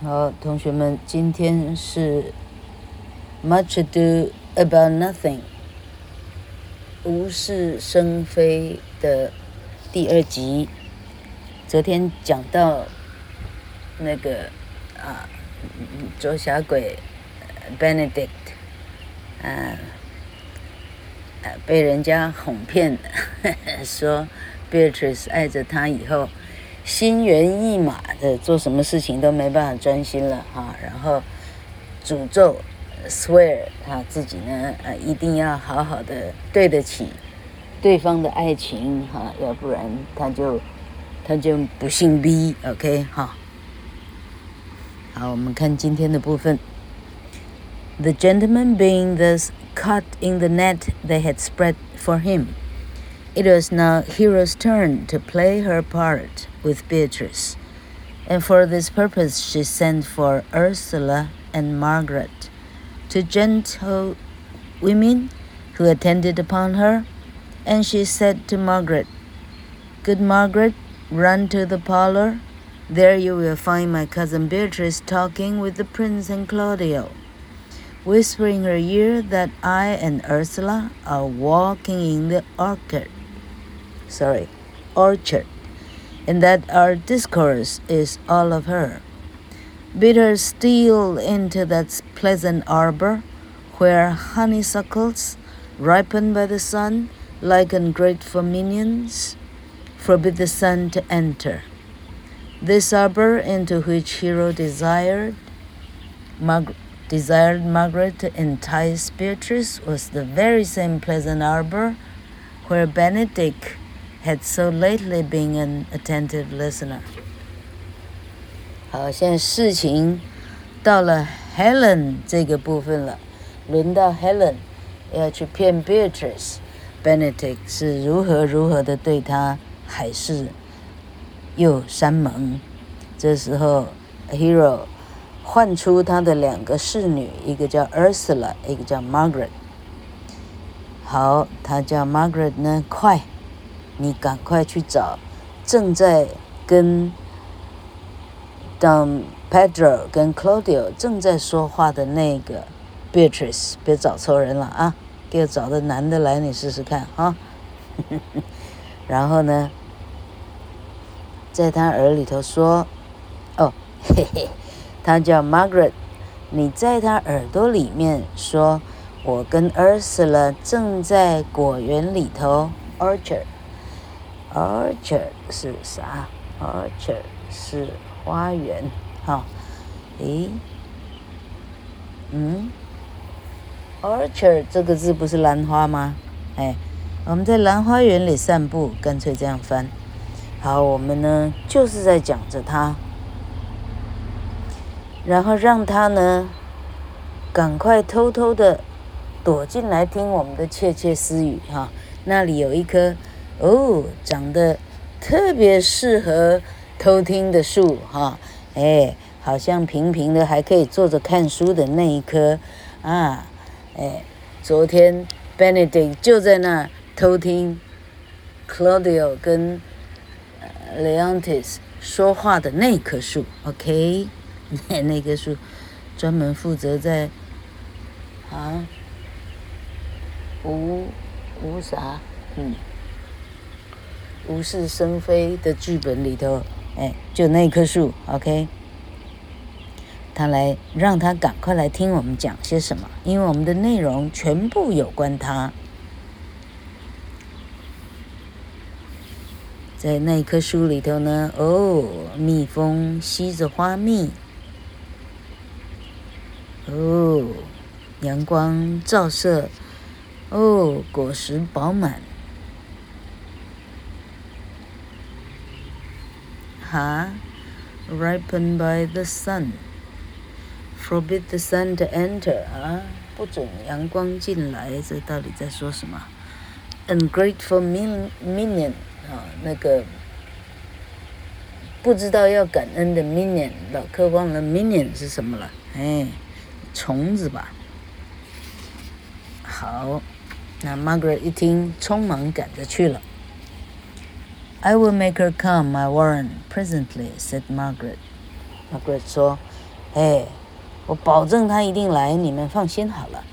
好，同学们，今天是 Much Ado About Nothing，无事生非的第二集。昨天讲到那个啊，捉小鬼 Benedict，啊，被人家哄骗，呵 呵说 Beatrice 爱着他以后。心猿意马的做什么事情都没办法专心了哈，然后诅咒 swear 他自己呢，呃，一定要好好的对得起对方的爱情哈，要不然他就他就不姓 B，OK 哈。好，我们看今天的部分。The gentleman being thus caught in the net they had spread for him. It was now Hero's turn to play her part with Beatrice, and for this purpose she sent for Ursula and Margaret, two gentle women who attended upon her, and she said to Margaret, Good Margaret, run to the parlor. There you will find my cousin Beatrice talking with the prince and Claudio. Whisper in her ear that I and Ursula are walking in the orchard sorry, orchard, and that our discourse is all of her. Bid her steal into that pleasant arbor, where honeysuckles ripen by the sun like ungrateful minions. Forbid the sun to enter. This arbor into which Hero desired, Mar- desired Margaret to entice Beatrice was the very same pleasant arbor where Benedict had so lately been an attentive listener。好，现在事情到了 Helen 这个部分了，轮到 Helen 要去骗 Beatrice。Benedict 是如何如何的对她海誓又山盟。这时候 Hero 唤出他的两个侍女，一个叫 Ursula，一个叫 Margaret。好，他叫 Margaret 呢，快。你赶快去找正在跟 Don Pedro 跟 Claudio 正在说话的那个 Beatrice，别找错人了啊！给我找个男的来，你试试看啊！然后呢，在他耳里头说：“哦，嘿嘿，他叫 Margaret，你在他耳朵里面说，我跟 Ursula 正在果园里头 Orchard。” Orchard 是啥？Orchard 是花园，哈，诶，嗯，Orchard 这个字不是兰花吗？哎，我们在兰花园里散步，干脆这样翻。好，我们呢就是在讲着它，然后让它呢赶快偷偷的躲进来听我们的窃窃私语，哈，那里有一棵。哦，长得特别适合偷听的树哈，哎，好像平平的还可以坐着看书的那一棵啊，哎，昨天 Benedict 就在那偷听 Claudio 跟 Leontes 说话的那棵树，OK，那 那棵树专门负责在啊无无啥嗯。无事生非的剧本里头，哎，就那棵树，OK。他来让他赶快来听我们讲些什么，因为我们的内容全部有关他。在那棵树里头呢，哦，蜜蜂吸着花蜜，哦，阳光照射，哦，果实饱满。哈，ripened by the sun. Forbid the sun to enter. 啊，不准阳光进来。这到底在说什么？Ungrateful minion 啊，那个不知道要感恩的 minion，老客忘了 minion 是什么了？哎，虫子吧。好，那 Margaret 一听，匆忙赶着去了。I will make her come, I warrant, presently," said Margaret. Margaret 说：“ 哎，我保证他一定来，你们放心好了。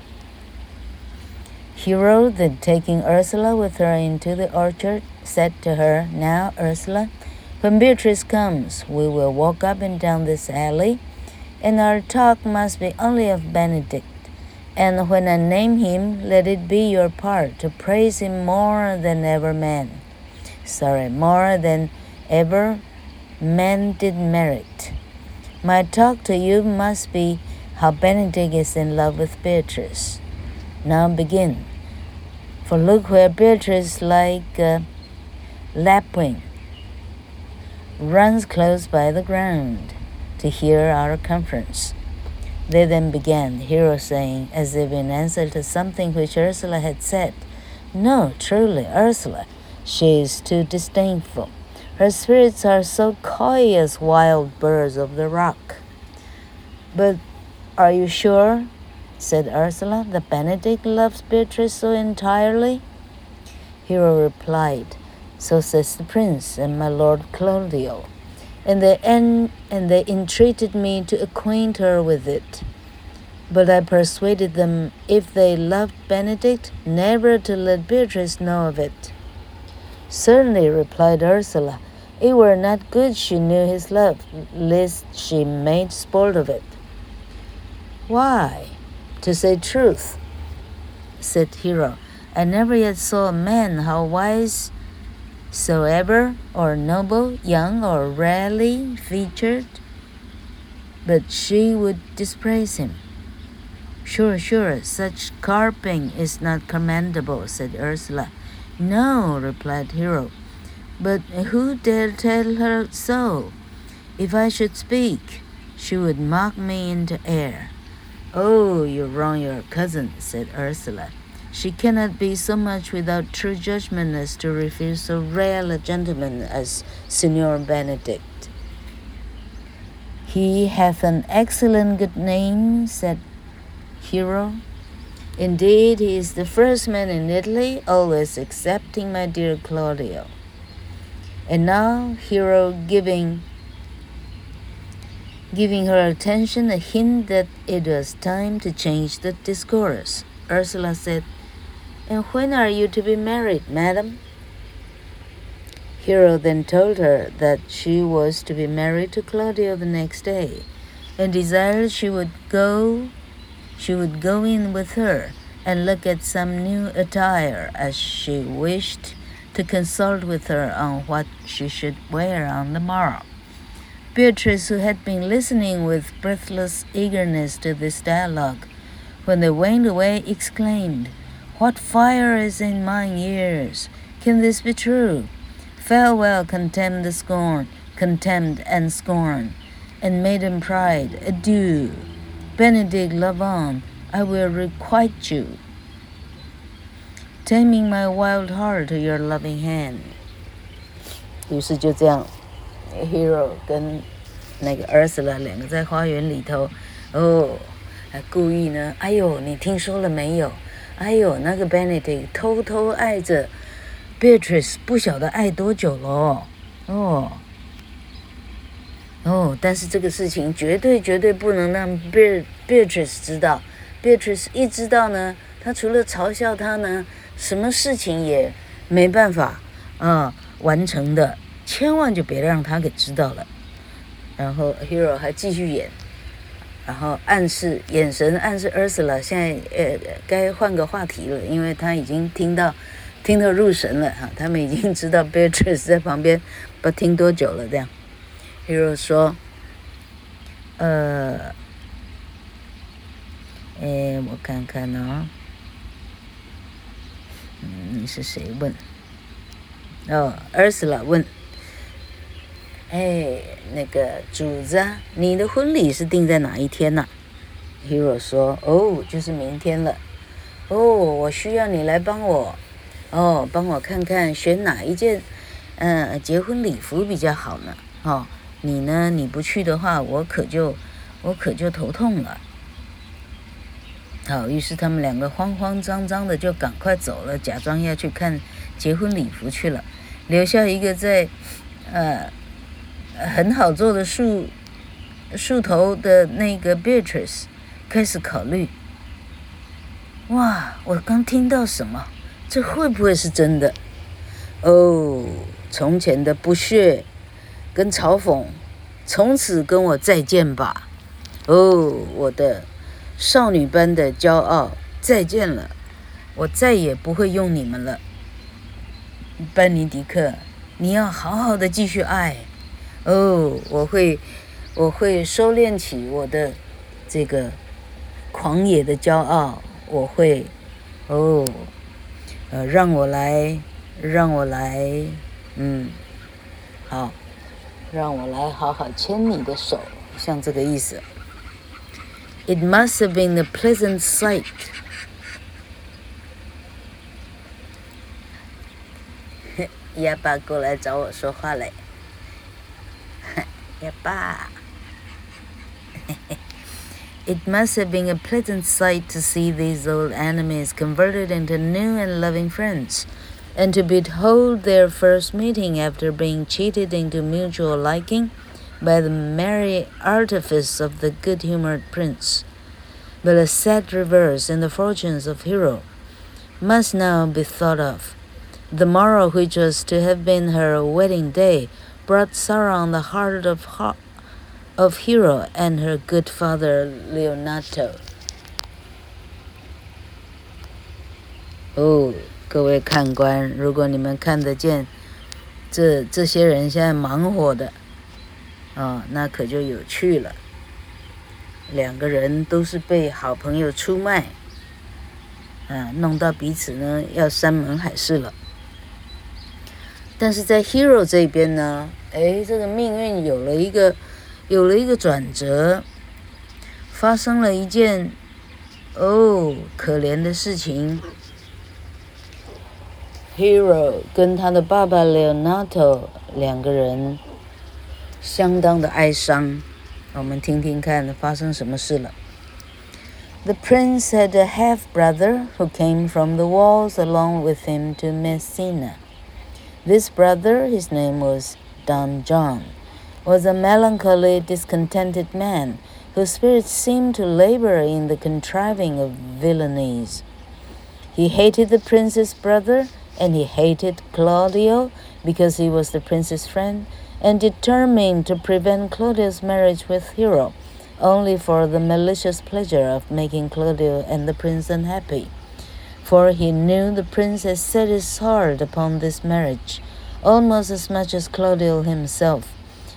Hero then taking Ursula with her into the orchard, said to her, Now, Ursula, when Beatrice comes, we will walk up and down this alley, and our talk must be only of Benedict. And when I name him, let it be your part to praise him more than ever man. Sorry, more than ever man did merit. My talk to you must be how Benedict is in love with Beatrice. Now begin. For look where Beatrice, like a lapwing, runs close by the ground to hear our conference. They then began, the Hero saying, as if in answer to something which Ursula had said, No, truly, Ursula, she is too disdainful. Her spirits are so coy as wild birds of the rock. But are you sure, said Ursula, that Benedict loves Beatrice so entirely? Hero replied, So says the prince and my lord Claudio and they, en- and they entreated me to acquaint her with it. But I persuaded them, if they loved Benedict, never to let Beatrice know of it. Certainly, replied Ursula, it were not good she knew his love, lest she made sport of it. Why? To say truth, said Hero, I never yet saw a man how wise soever, or noble, young, or rarely featured, but she would dispraise him. Sure, sure, such carping is not commendable, said Ursula. No, replied Hero, but who dare tell her so? If I should speak, she would mock me into air. Oh, you wrong your cousin, said Ursula. She cannot be so much without true judgment as to refuse so rare a gentleman as Signor Benedict. He hath an excellent good name, said Hero. Indeed, he is the first man in Italy, always excepting my dear Claudio. And now, Hero giving giving her attention a hint that it was time to change the discourse. Ursula said, and when are you to be married, madam? Hero then told her that she was to be married to Claudio the next day, and desired she would go she would go in with her and look at some new attire as she wished to consult with her on what she should wear on the morrow. Beatrice, who had been listening with breathless eagerness to this dialogue, when they went away, exclaimed, what fire is in mine ears? Can this be true? Farewell, contemned scorn, contempt and scorn, and maiden pride, adieu. Benedict on, I will requite you, taming my wild heart to your loving hand. 于是就这样，Hero 跟那个 Ursula 两个在花园里头，哦，还故意呢，哎呦，你听说了没有？哎呦，那个 Benedict 偷偷爱着 Beatrice，不晓得爱多久了。哦，哦但是这个事情绝对绝对不能让 Beatrice 知道。Beatrice 一知道呢，他除了嘲笑他呢，什么事情也没办法啊完成的。千万就别让他给知道了。然后 Hero 还继续演。然后暗示眼神暗示 Ursula 现在呃该换个话题了，因为他已经听到听到入神了哈，他们已经知道 Beatrice 在旁边不听多久了这样。Hero 说，呃，哎，我看看呢，嗯，你是谁问？哦，Ursula 问。哎，那个主子，你的婚礼是定在哪一天呢？Hero 说：“哦，就是明天了。哦，我需要你来帮我，哦，帮我看看选哪一件，嗯、结婚礼服比较好呢？哦，你呢？你不去的话，我可就我可就头痛了。好，于是他们两个慌慌张张的就赶快走了，假装要去看结婚礼服去了，留下一个在，呃。”很好做的树树头的那个 Beatrice 开始考虑。哇，我刚听到什么？这会不会是真的？哦，从前的不屑跟嘲讽，从此跟我再见吧。哦，我的少女般的骄傲，再见了，我再也不会用你们了。班尼迪克，你要好好的继续爱。哦，我会，我会收敛起我的这个狂野的骄傲。我会，哦，呃，让我来，让我来，嗯，好，让我来好好牵你的手，像这个意思。It must have been a pleasant sight。鸭爸过来找我说话嘞，鸭爸。It must have been a pleasant sight to see these old enemies converted into new and loving friends, and to behold their first meeting after being cheated into mutual liking by the merry artifice of the good-humored prince. But a sad reverse in the fortunes of Hero must now be thought of. The morrow, which was to have been her wedding day, brought sorrow on the heart of of Hero and her good father Leonato. 哦，各位看官，如果你们看得见，这这些人现在忙活的，啊、那可就有趣了。两个人都是被好朋友出卖，啊，弄到彼此呢要山盟海誓了。但是在 Hero 这边呢，哎，这个命运有了一个。有了一个转折，发生了一件哦可怜的事情。Hero 跟他的爸爸 Leonato 两个人相当的哀伤。我们听听看发生什么事了。The prince had a half brother who came from the walls along with him to Messina. This brother, his name was Don John. was a melancholy, discontented man, whose spirit seemed to labor in the contriving of villainies. He hated the prince's brother, and he hated Claudio because he was the prince's friend, and determined to prevent Claudio's marriage with Hero, only for the malicious pleasure of making Claudio and the prince unhappy. For he knew the prince had set his heart upon this marriage, almost as much as Claudio himself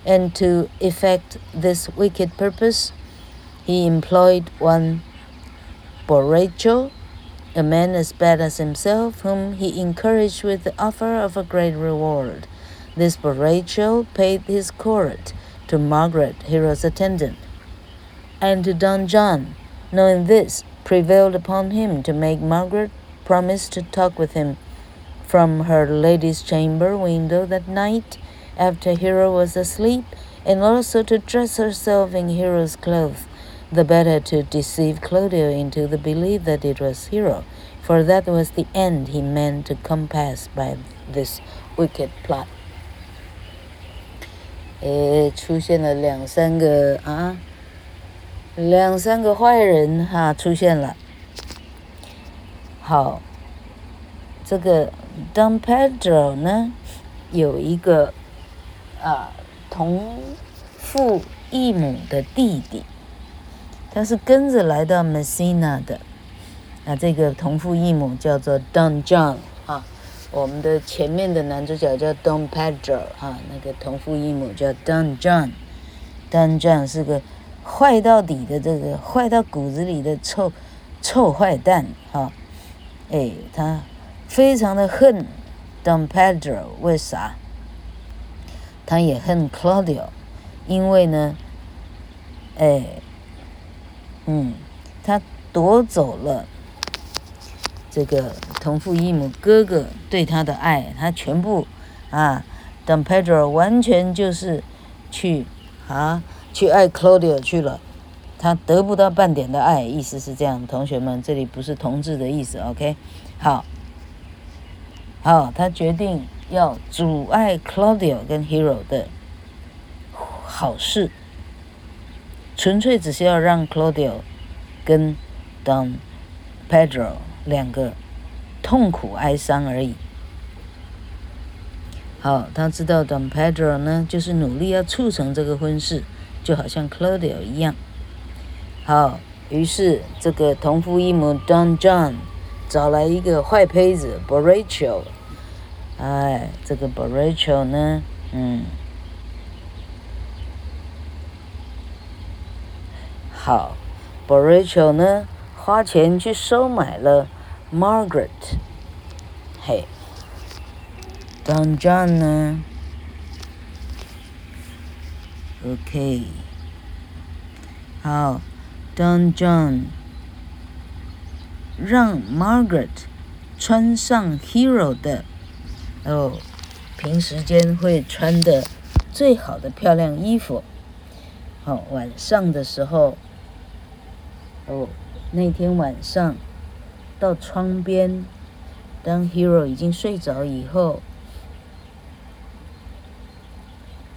and to effect this wicked purpose, he employed one Borracho, a man as bad as himself, whom he encouraged with the offer of a great reward. This Borracho paid his court to Margaret, Hero's attendant, and to Don John, knowing this, prevailed upon him to make Margaret promise to talk with him from her lady's chamber window that night after Hero was asleep, and also to dress herself in Hero's clothes, the better to deceive Claudio into the belief that it was Hero, for that was the end he meant to compass by this wicked plot. 诶，出现了两三个啊，两三个坏人哈，出现了。好，这个 Don Pedro 呢，有一个。啊，同父异母的弟弟， 他是跟着来到 Messina 的。啊，这个同父异母叫做 Don John 啊，我们的前面的男主角叫 Don Pedro 啊，那个同父异母叫 Don John。Don John 是个坏到底的这个坏到骨子里的臭臭坏蛋啊！哎，他非常的恨 Don Pedro，为啥？他也恨 Claudio，因为呢，哎，嗯，他夺走了这个同父异母哥哥对他的爱，他全部啊，Don Pedro 完全就是去啊去爱 Claudio 去了，他得不到半点的爱，意思是这样，同学们，这里不是同志的意思，OK？好，好，他决定。要阻碍 Claudio 跟 Hero 的好事，纯粹只是要让 Claudio 跟 Don Pedro 两个痛苦哀伤而已。好，他知道 Don Pedro 呢，就是努力要促成这个婚事，就好像 Claudio 一样。好，于是这个同父异母 Don John 找来一个坏胚子 Borracho，哎，这个 Borracho 呢，嗯。好，Borracho 呢，花钱去收买了 Margaret，嘿，Don John 呢，OK，好，Don John 让 Margaret 穿上 Hero 的哦，平时间会穿的最好的漂亮衣服，好，晚上的时候。哦，那天晚上到窗边，当 Hero 已经睡着以后，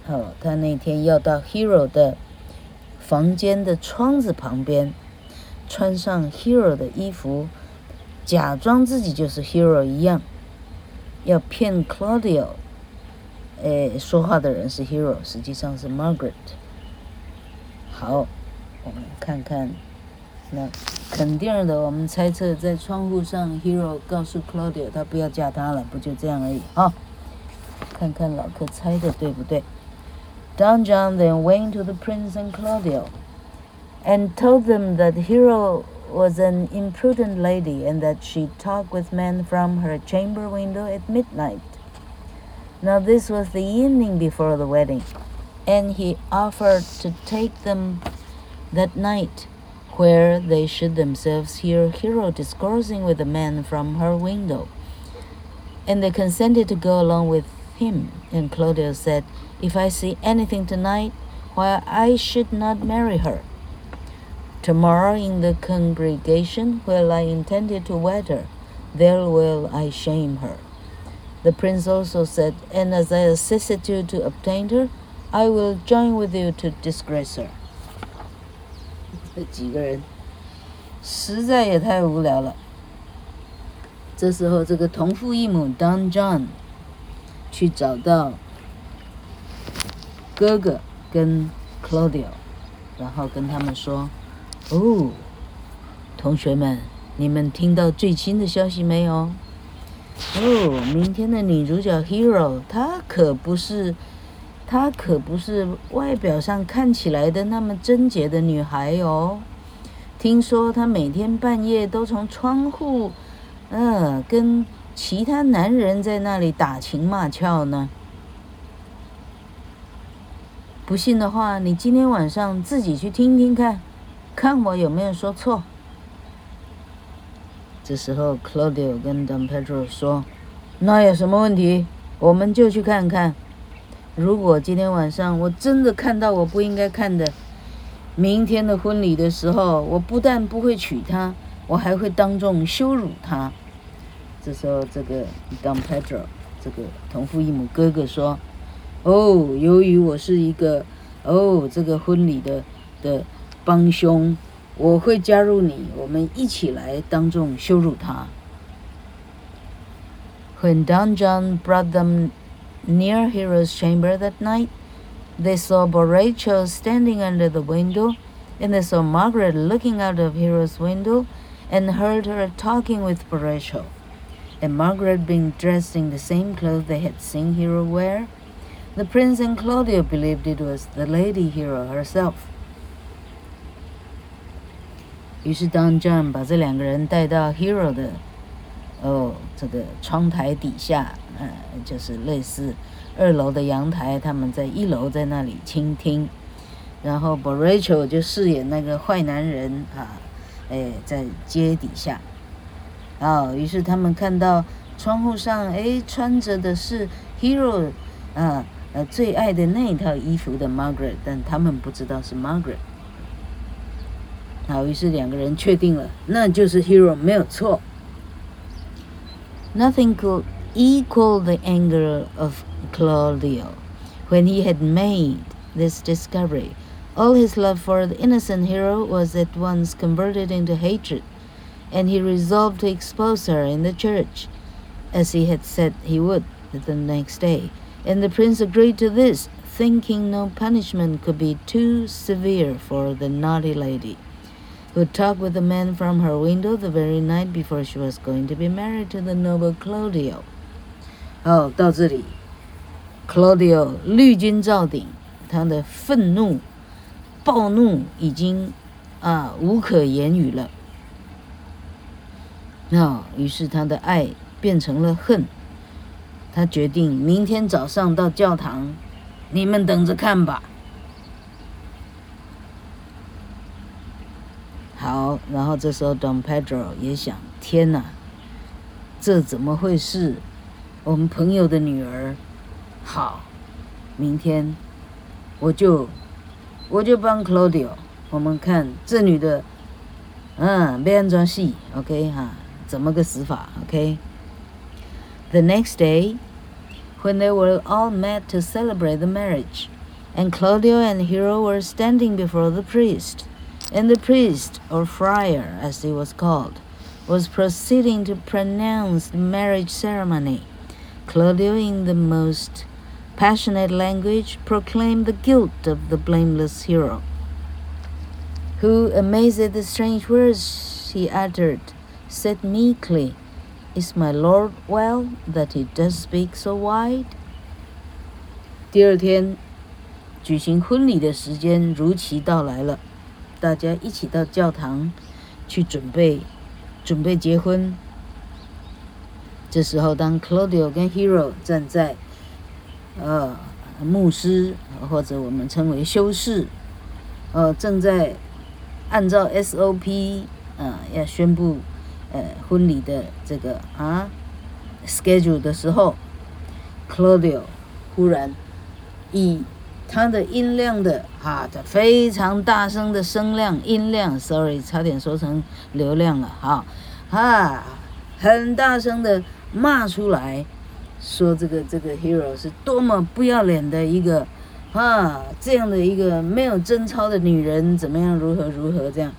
哦，他那天要到 Hero 的房间的窗子旁边，穿上 Hero 的衣服，假装自己就是 Hero 一样，要骗 Claudio，哎，说话的人是 Hero，实际上是 Margaret。好，我们看看。那肯定的，我们猜测在窗户上，Hero 告诉 Claudio 他不要嫁他了，不就这样而已啊？看看老柯猜的对不对？Don John then went to the Prince and Claudio and told them that Hero was an imprudent lady and that she talked with men from her chamber window at midnight. Now this was the evening before the wedding, and he offered to take them that night where they should themselves hear Hero discoursing with the man from her window. And they consented to go along with him. And Claudio said, If I see anything tonight, why I should not marry her. Tomorrow in the congregation where I intended to wed her, there will I shame her. The prince also said, And as I assisted you to obtain her, I will join with you to disgrace her. 这几个人实在也太无聊了。这时候，这个同父异母 Don John 去找到哥哥跟 Claudio，然后跟他们说：“哦，同学们，你们听到最新的消息没有？哦，明天的女主角 Hero，她可不是。”她可不是外表上看起来的那么贞洁的女孩哦。听说她每天半夜都从窗户，嗯，跟其他男人在那里打情骂俏呢。不信的话，你今天晚上自己去听听看，看我有没有说错。这时候，Claudio 跟 Don Pedro 说：“那有什么问题？我们就去看看。”如果今天晚上我真的看到我不应该看的，明天的婚礼的时候，我不但不会娶她，我还会当众羞辱她。这时候，这个 Don Pedro 这个同父异母哥哥说：“哦，由于我是一个哦这个婚礼的的帮凶，我会加入你，我们一起来当众羞辱她。” When Don John brought them Near Hero's chamber that night, they saw Borracho standing under the window, and they saw Margaret looking out of Hero's window, and heard her talking with Borracho. And Margaret being dressed in the same clothes they had seen Hero wear, the prince and Claudio believed it was the lady Hero herself. 于是当 John 把这两个人带到 Hero 的 哦，这个窗台底下。嗯，就是类似二楼的阳台，他们在一楼在那里倾听，然后 Borracho 就饰演那个坏男人啊，哎，在街底下，啊，于是他们看到窗户上，哎，穿着的是 Hero 啊，呃，最爱的那一套衣服的 Margaret，但他们不知道是 Margaret。好，于是两个人确定了，那就是 Hero，没有错。Nothing could equal the anger of Claudio when he had made this discovery All his love for the innocent hero was at once converted into hatred, and he resolved to expose her in the church, as he had said he would the next day. And the prince agreed to this, thinking no punishment could be too severe for the naughty lady, who talked with the man from her window the very night before she was going to be married to the noble Claudio. 哦，到这里，Claudio 绿军照顶，他的愤怒。暴怒已经啊无可言语了，那于是他的爱变成了恨。他决定明天早上到教堂，你们等着看吧。好，然后这时候 Don Pedro 也想：天哪，这怎么会是我们朋友的女儿？好，明天我就。我就帮 Claudio，我们看这女的，嗯，变装戏，OK 哈，怎么个死法？OK。The next day, when they were all met to celebrate the marriage, and Claudio and Hero were standing before the priest, and the priest, or friar as he was called, was proceeding to pronounce the marriage ceremony, Claudio in the most passionate language proclaimed the guilt of the blameless hero, who, amazed at the strange words he uttered, said meekly, Is my Lord well that he does speak so wide? 第二天，举行婚礼的时间如期到来了， 大家一起到教堂去准备，准备结婚。这时候，当 Claudio 跟 Hero 站在呃，牧师或者我们称为修士，呃，正在按照 SOP，呃，要宣布呃婚礼的这个啊 schedule 的时候，Claudio 忽然以他的音量的啊，的非常大声的声量音量，sorry，差点说成流量了，哈，啊，很大声的骂出来。说这个这个 hero 是多么不要脸的一个啊，这样的一个没有贞操的女人，怎么样？如何如何这样？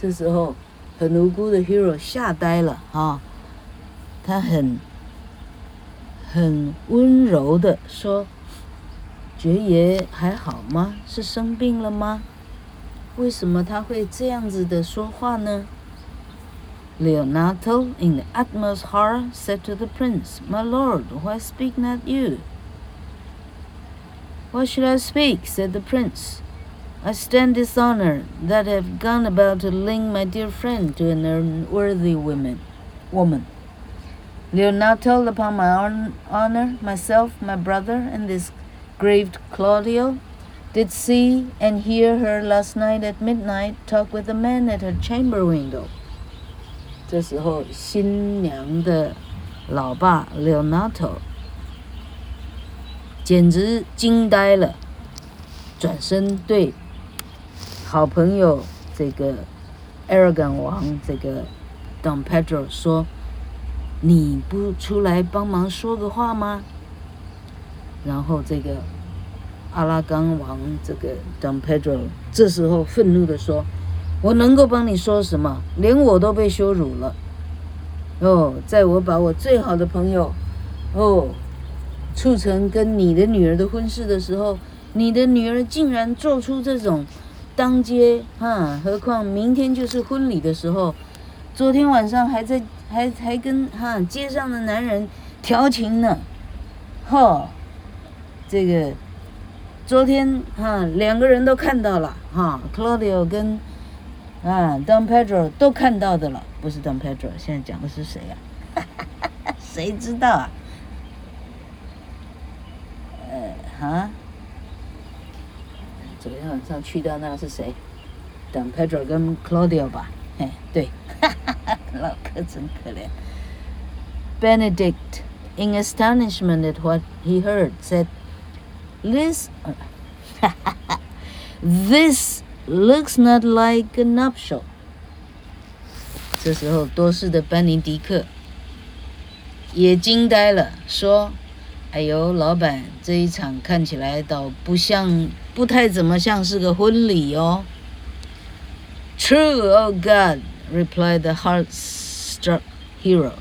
这时候很无辜的 hero 吓呆了啊，他很很温柔的说：“爵爷还好吗？是生病了吗？为什么他会这样子的说话呢？” Leonato, in the utmost horror, said to the prince, My lord, why speak not you? Why should I speak? said the prince. I stand dishonored that have gone about to link my dear friend to an unworthy woman. woman. Leonato, upon my honor, myself, my brother, and this grieved Claudio, did see and hear her last night at midnight talk with a man at her chamber window. 这时候，新娘的老爸 Leonato 简直惊呆了，转身对好朋友这个 Aragon 王这个 Don Pedro 说：“你不出来帮忙说个话吗？”然后这个阿拉冈王这个 Don Pedro 这时候愤怒地说。我能够帮你说什么？连我都被羞辱了。哦，在我把我最好的朋友，哦，促成跟你的女儿的婚事的时候，你的女儿竟然做出这种当街哈，何况明天就是婚礼的时候，昨天晚上还在还还跟哈街上的男人调情呢，哈，这个昨天哈两个人都看到了哈，Claudio 跟。啊，Don Pedro 都看到的了，不是 Don Pedro，现在讲的是谁呀？谁知道啊？呃，哈，昨天晚上去到那是谁？Don Pedro 跟 Claudio 吧？嘿，对，老哥真可怜。Benedict, in astonishment at what he heard, said, "This, this." Looks not like a nuptial。这时候，多事的班尼迪克也惊呆了，说：“ 哎呦，老板，这一场看起来倒不像，不太怎么像是个婚礼哦。True, oh God, replied the heart-struck hero.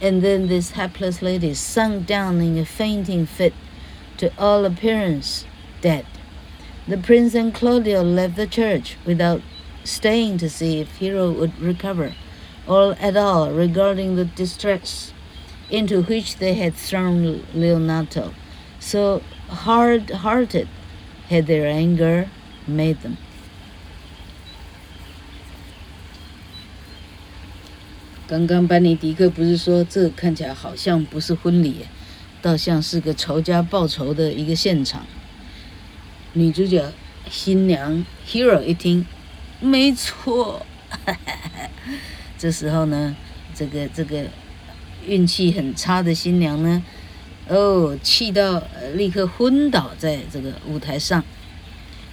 And then this hapless lady sunk down in a fainting fit, to all appearance dead. The prince and Claudio left the church without staying to see if Hero would recover, or at all regarding the distress into which they had thrown Leonato. So hard-hearted had their anger made them. 倒像是个仇家报仇的一个现场。女主角新娘 Hero 一听，没错，这时候呢，这个这个。运气很差的新娘呢，哦，气到立刻昏倒在这个舞台上，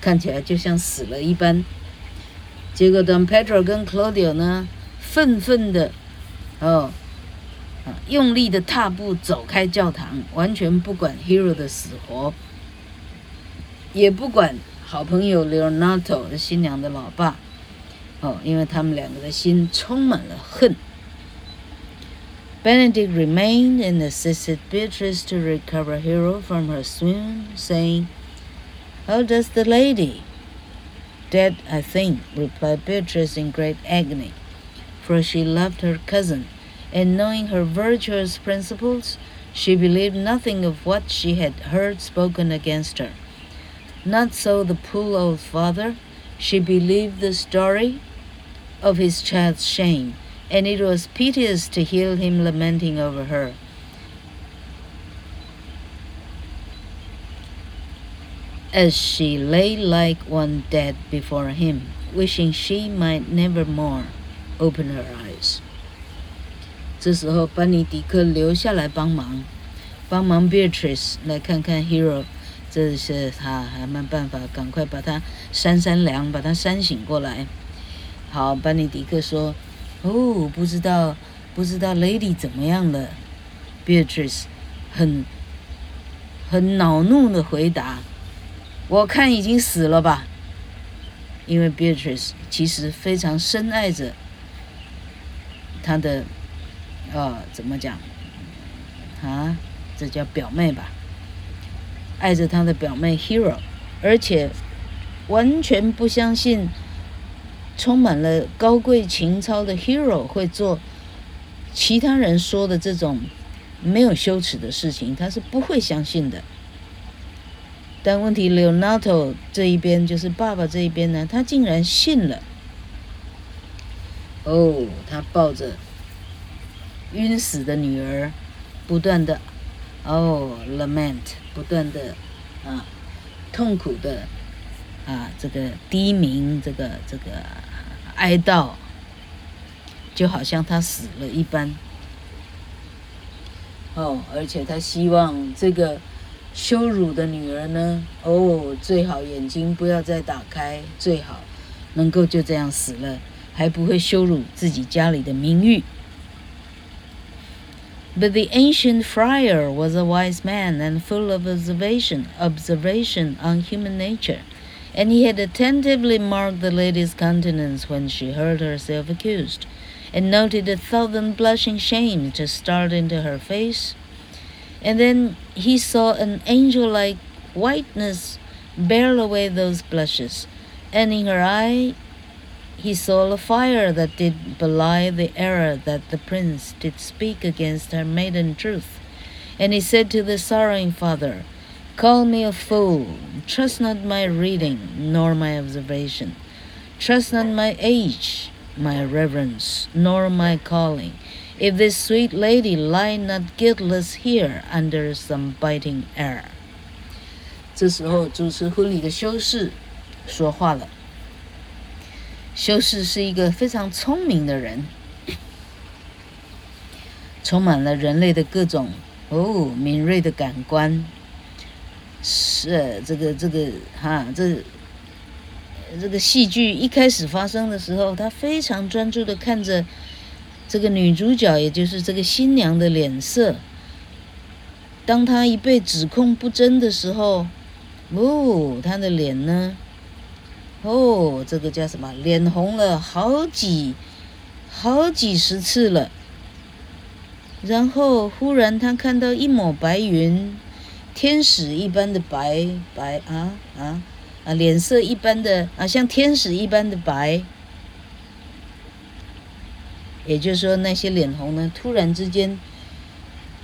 看起来就像死了一般。结果当 Petro 跟 Claudio 呢，愤愤的，哦，啊，用力的踏步走开教堂，完全不管 Hero 的死活，也不管好朋友 Leonato 的新娘的老爸，哦，因为他们两个的心充满了恨。Benedict remained and assisted Beatrice to recover Hero from her swoon, saying, How does the lady? Dead, I think, replied Beatrice in great agony, for she loved her cousin, and knowing her virtuous principles, she believed nothing of what she had heard spoken against her. Not so the poor old father. She believed the story of his child's shame and it was piteous to hear him lamenting over her. As she lay like one dead before him, wishing she might never more open her eyes. 这时候，班尼迪克留下来帮忙，帮忙 Beatrice 来看看 Hero，这是他还没办法，赶快把他扇扇凉，把他扇醒过来。好，班尼迪克说。哦，不知道，不知道，Lady 怎么样了？Beatrice 很很恼怒的回答：“我看已经死了吧。”因为 Beatrice 其实非常深爱着他的，呃，怎么讲？啊，这叫表妹吧？爱着她的表妹 Hero，而且完全不相信。充满了高贵情操的 hero 会做其他人说的这种没有羞耻的事情，他是不会相信的。但问题，Leonato 这一边就是爸爸这一边呢，他竟然信了。哦，他抱着晕死的女儿，不断的哦 lament，不断的啊痛苦的啊这个低鸣，这个这个。哀悼，就好像他死了一般。哦，而且他希望这个羞辱的女儿呢，哦，最好眼睛不要再打开，最好能够就这样死了，还不会羞辱自己家里的名誉。But the ancient friar was a wise man and full of observation, observation on human nature. and he had attentively marked the lady's countenance when she heard herself accused, and noted a thousand blushing shames to start into her face. And then he saw an angel-like whiteness bear away those blushes, and in her eye he saw a fire that did belie the error that the prince did speak against her maiden truth. And he said to the sorrowing father, Call me a fool. Trust not my reading, nor my observation. Trust not my age, my reverence, nor my calling. If this sweet lady lie not guiltless here under some biting error. 这时候，主持婚礼的修士说话了。 修士是一个非常聪明的人，充满了人类的各种哦敏锐的感官。是这个这个哈，这这个戏剧一开始发生的时候，他非常专注的看着这个女主角，也就是这个新娘的脸色。当他一被指控不真的时候，哦，他的脸呢？哦，这个叫什么？脸红了好几好几十次了。然后忽然他看到一抹白云，天使一般的白白啊啊啊，脸色一般的啊，像天使一般的白。也就是说，那些脸红呢，突然之间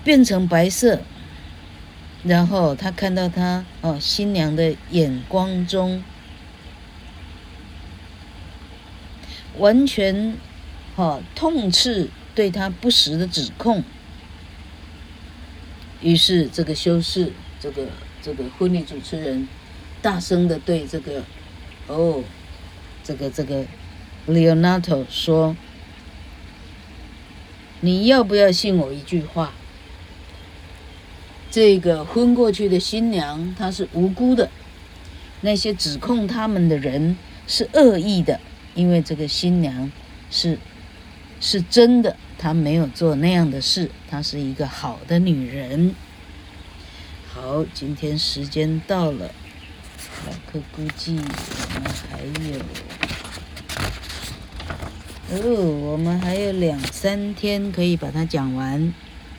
变成白色。然后他看到他哦，新娘的眼光中完全哦痛斥对他不实的指控。于是这个修士，这个这个婚礼主持人，大声的对这个哦，这个这个 Leonardo 说。你要不要信我一句话？这个昏过去的新娘，她是无辜的。那些指控他们的人是恶意的，因为这个新娘是是真的，她没有做那样的事，她是一个好的女人。好，今天时间到了，老客估计我们还有。哦，我们还有两三天可以把它讲完。